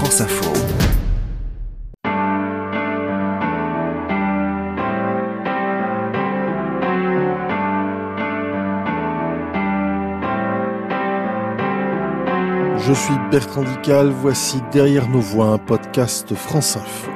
France Info. Je suis Bertrand Dical, voici Derrière nos voix, un podcast France Info.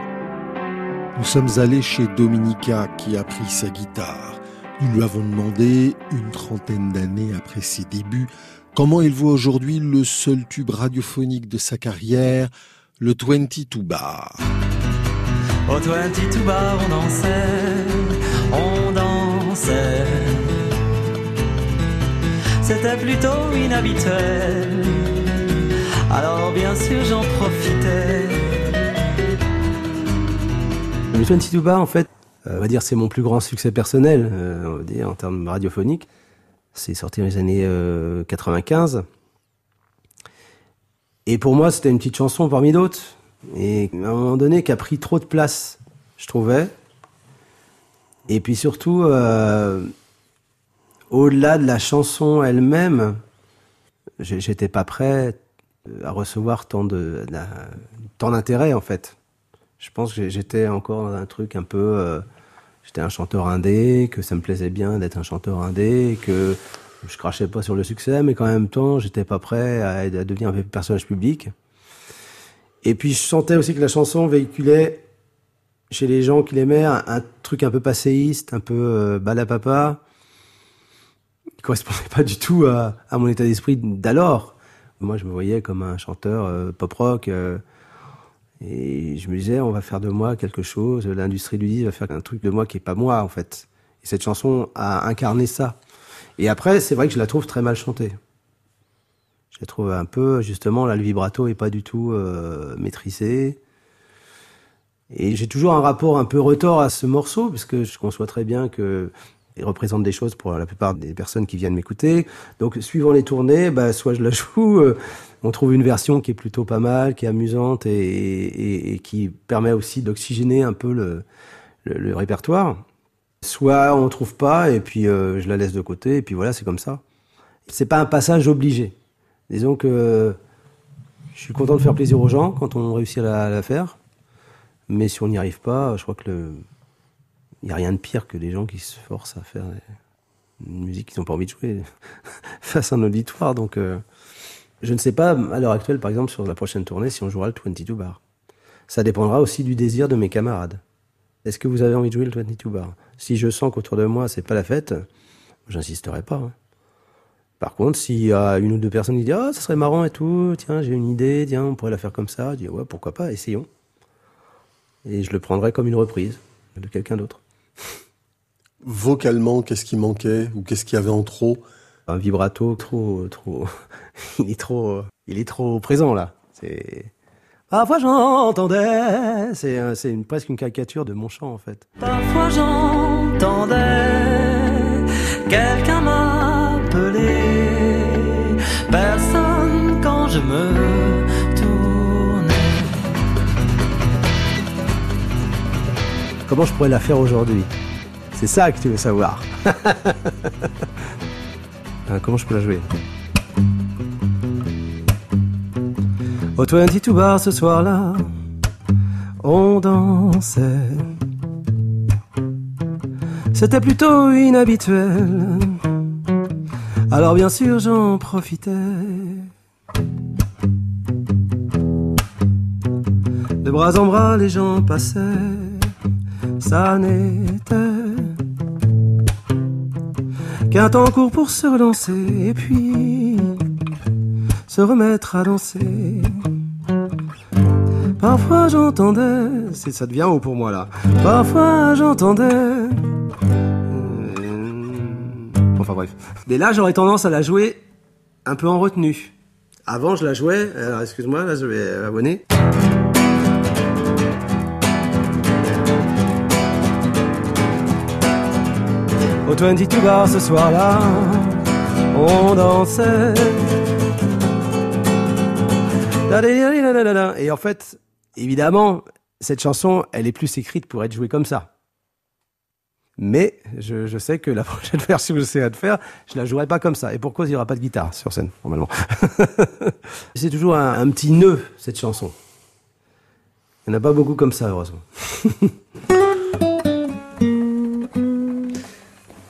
Nous sommes allés chez Dominica qui a pris sa guitare. Nous lui avons demandé, une trentaine d'années après ses débuts, comment il voit aujourd'hui le seul tube radiophonique de sa carrière, le 22 Bar. Au 22 Bar, on dansait, on dansait. C'était plutôt inhabituel alors bien sûr j'en profitais. Le 22 Bar, en fait, euh, on va dire c'est mon plus grand succès personnel, euh, on va dire, en termes radiophoniques. C'est sorti dans les années 95. Euh, et pour moi, c'était une petite chanson parmi d'autres. Et à un moment donné, qui a pris trop de place, je trouvais. Et puis surtout, au-delà de la chanson elle-même, j'étais pas prêt à recevoir tant de, tant d'intérêt en fait. Je pense que j'étais encore dans un truc un peu, euh, j'étais un chanteur indé, que ça me plaisait bien d'être un chanteur indé, que je crachais pas sur le succès, mais qu'en même temps, j'étais pas prêt à, devenir un personnage public. Et puis je sentais aussi que la chanson véhiculait chez les gens qui l'aimaient un, truc un peu passéiste, un peu euh, balapapa, qui correspondait pas du tout à, à mon état d'esprit d'alors. Moi, je me voyais comme un chanteur euh, pop-rock. Euh, et je me disais, on va faire de moi quelque chose. L'industrie du disque va faire un truc de moi qui est pas moi, en fait. Et cette chanson a incarné ça. Et après, c'est vrai que je la trouve très mal chantée. Je la trouve un peu, justement, là, le vibrato est pas du tout euh, maîtrisé. Et j'ai toujours un rapport un peu retort à ce morceau, parce que je conçois très bien que il représente des choses pour la plupart des personnes qui viennent m'écouter. Donc, suivant les tournées, bah, soit je la joue, euh, on trouve une version qui est plutôt pas mal, qui est amusante et, et, et qui permet aussi d'oxygéner un peu le, le, répertoire. Soit on trouve pas et puis euh, je la laisse de côté et puis voilà, c'est comme ça. C'est pas un passage obligé. Disons que je suis content de faire plaisir aux gens quand on réussit à la, faire. Mais si on n'y arrive pas, je crois que il n'y a rien de pire que des gens qui se forcent à faire une musique qu'ils n'ont pas envie de jouer face à un auditoire. Donc, euh, je ne sais pas, à l'heure actuelle, par exemple, sur la prochaine tournée, si on jouera le 22 bar. Ça dépendra aussi du désir de mes camarades. Est-ce que vous avez envie de jouer le 22 bar? Si je sens qu'autour de moi, c'est pas la fête, j'insisterai pas. Hein. Par contre, s'il y a une ou deux personnes qui disent Ah, ça serait marrant et tout, tiens, j'ai une idée, tiens, on pourrait la faire comme ça, je dis Ouais, pourquoi pas, essayons. Et je le prendrai comme une reprise de quelqu'un d'autre. Vocalement, qu'est-ce qui manquait ou qu'est-ce qu'il y avait en trop? Un vibrato trop, trop, il est trop, il est trop présent là. C'est Parfois j'entendais, c'est c'est une, presque une caricature de mon chant en fait. Parfois j'entendais quelqu'un m'appeler, personne quand je me tournais. Comment je pourrais la faire aujourd'hui? C'est ça que tu veux savoir. Ah, comment je peux la jouer? Au 22 bar ce soir-là, on dansait. C'était plutôt inhabituel. Alors bien sûr j'en profitais. De bras en bras les gens passaient. Ça n'était qu'un temps court pour se relancer et puis se remettre à danser. Parfois j'entendais, ça devient haut pour moi là. Parfois j'entendais. Euh, enfin bref. Et là j'aurais tendance à la jouer un peu en retenue. Avant je la jouais, alors excuse-moi, là je vais abonner. Au 22 bar ce soir-là, on dansait. Et en fait, évidemment, cette chanson, elle est plus écrite pour être jouée comme ça. Mais je, sais que la prochaine version que j'essaierai de faire, je la jouerai pas comme ça. Et pourquoi il n'y aura pas de guitare sur scène, normalement C'est toujours un, petit nœud, cette chanson. Il n'y en a pas beaucoup comme ça, heureusement.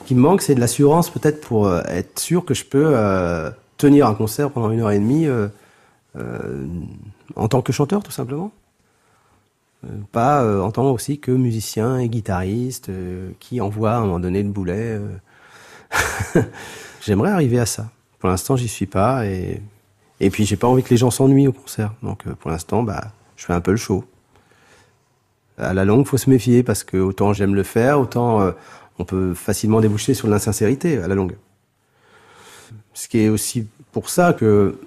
Ce qui me manque, c'est de l'assurance peut-être pour euh, être sûr que je peux euh, tenir un concert pendant une heure et demie euh, en tant que chanteur, tout simplement. Euh, pas euh, en tant aussi que musicien et guitariste euh, qui envoie à un moment donné le boulet. euh. J'aimerais arriver à ça. Pour l'instant, j'y suis pas et et puis j'ai pas envie que les gens s'ennuient au concert. Donc euh, pour l'instant, bah, je fais un peu le show. À la longue, faut se méfier parce que autant j'aime le faire, autant euh, on peut facilement déboucher sur l'insincérité à la longue. Ce qui est aussi pour ça que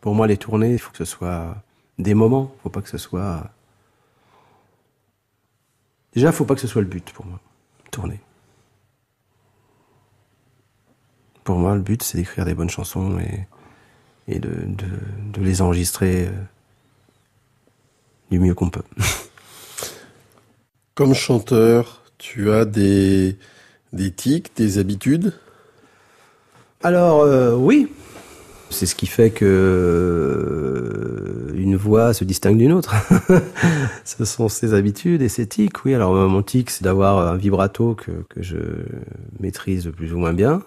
pour moi les tournées, il faut que ce soit des moments. Faut pas que ce soit déjà, faut pas que ce soit le but pour moi. Tourner. Pour moi, le but, c'est d'écrire des bonnes chansons et et de, de, de les enregistrer euh, du mieux qu'on peut. Comme chanteur, tu as des, des tics, des habitudes? Alors euh, oui, c'est ce qui fait que euh, une voix se distingue d'une autre. ce sont ses habitudes et ses tics. Oui, alors mon tic, c'est d'avoir un vibrato que, que je maîtrise plus ou moins bien.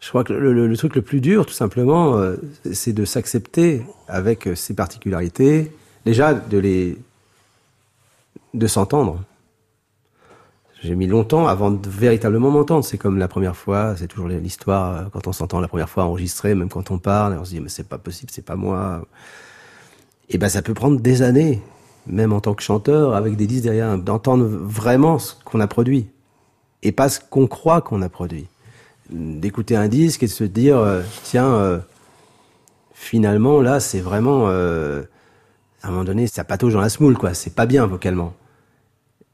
Je crois que le, le- truc le plus dur, tout simplement, euh, c'est de s'accepter avec ses particularités. Déjà, de les, de s'entendre. J'ai mis longtemps avant de véritablement m'entendre. C'est comme la première fois, c'est toujours l'histoire euh, quand on s'entend la première fois enregistré, même quand on parle, on se dit mais c'est pas possible, c'est pas moi. Et ben ça peut prendre des années, même en tant que chanteur, avec des disques derrière, d'entendre vraiment ce qu'on a produit et pas ce qu'on croit qu'on a produit. D'écouter un disque et de se dire euh, tiens euh, finalement là c'est vraiment à un moment donné ça patauge dans la smoule quoi, c'est pas bien vocalement.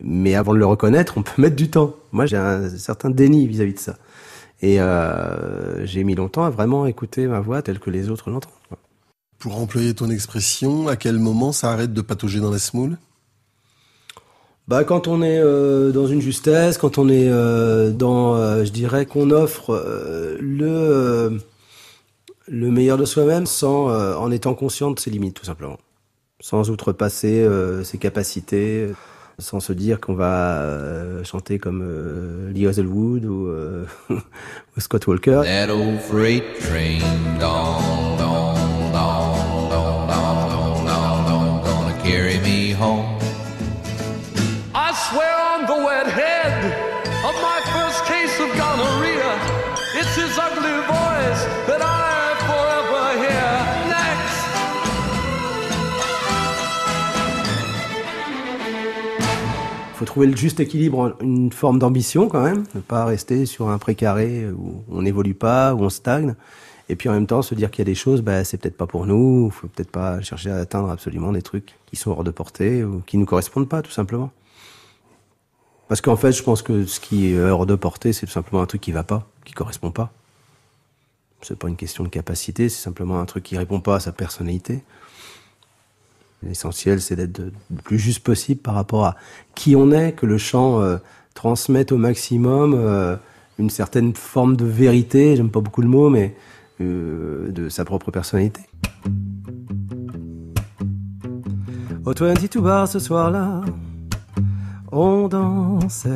Mais avant de le reconnaître, on peut mettre du temps. Moi, j'ai un certain déni vis-à-vis de ça. Et euh, j'ai mis longtemps à vraiment écouter ma voix telle que les autres l'entendent. Pour employer ton expression, à quel moment ça arrête de patauger dans la semoule Bah, quand on est euh, dans une justesse, quand on est euh, dans, je dirais qu'on offre le le meilleur de soi-même sans en étant conscient de ses limites, tout simplement, sans outrepasser ses capacités, sans se dire qu'on va euh, chanter comme euh, Lee Hazelwood ou, euh, ou Scott Walker. Trouver le juste équilibre, une forme d'ambition quand même, ne pas rester sur un précaré où on n'évolue pas, où on stagne, et puis en même temps se dire qu'il y a des choses, bah, c'est peut-être pas pour nous, faut peut-être pas chercher à atteindre absolument des trucs qui sont hors de portée ou qui nous correspondent pas tout simplement. Parce qu'en fait, je pense que ce qui est hors de portée, c'est tout simplement un truc qui va pas, qui correspond pas. C'est pas une question de capacité, c'est simplement un truc qui répond pas à sa personnalité. L'essentiel, c'est d'être le plus juste possible par rapport à qui on est, que le chant euh, transmette au maximum euh, une certaine forme de vérité, j'aime pas beaucoup le mot, mais euh, de sa propre personnalité. Au 22 bar ce soir-là, on dansait.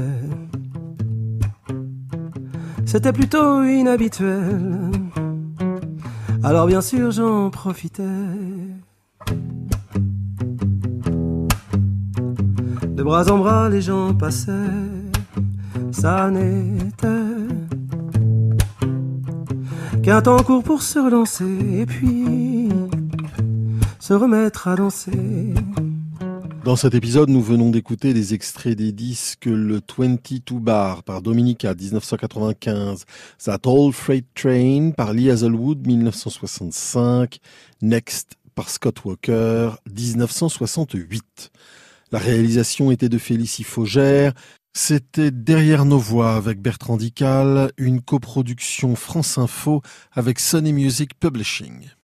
C'était plutôt inhabituel. Alors bien sûr, j'en profitais. De bras en bras, les gens passaient. Ça n'était qu'un temps court pour se relancer et puis se remettre à danser. Dans cet épisode, nous venons d'écouter des extraits des disques Le 22 Bar par Dominica 1995, That Old Freight Train par Lee Hazelwood 1965, Next par Scott Walker 1968. La réalisation était de Félicie Faugère. C'était Derrière nos voix avec Bertrand Dical, une coproduction France Info avec Sony Music Publishing.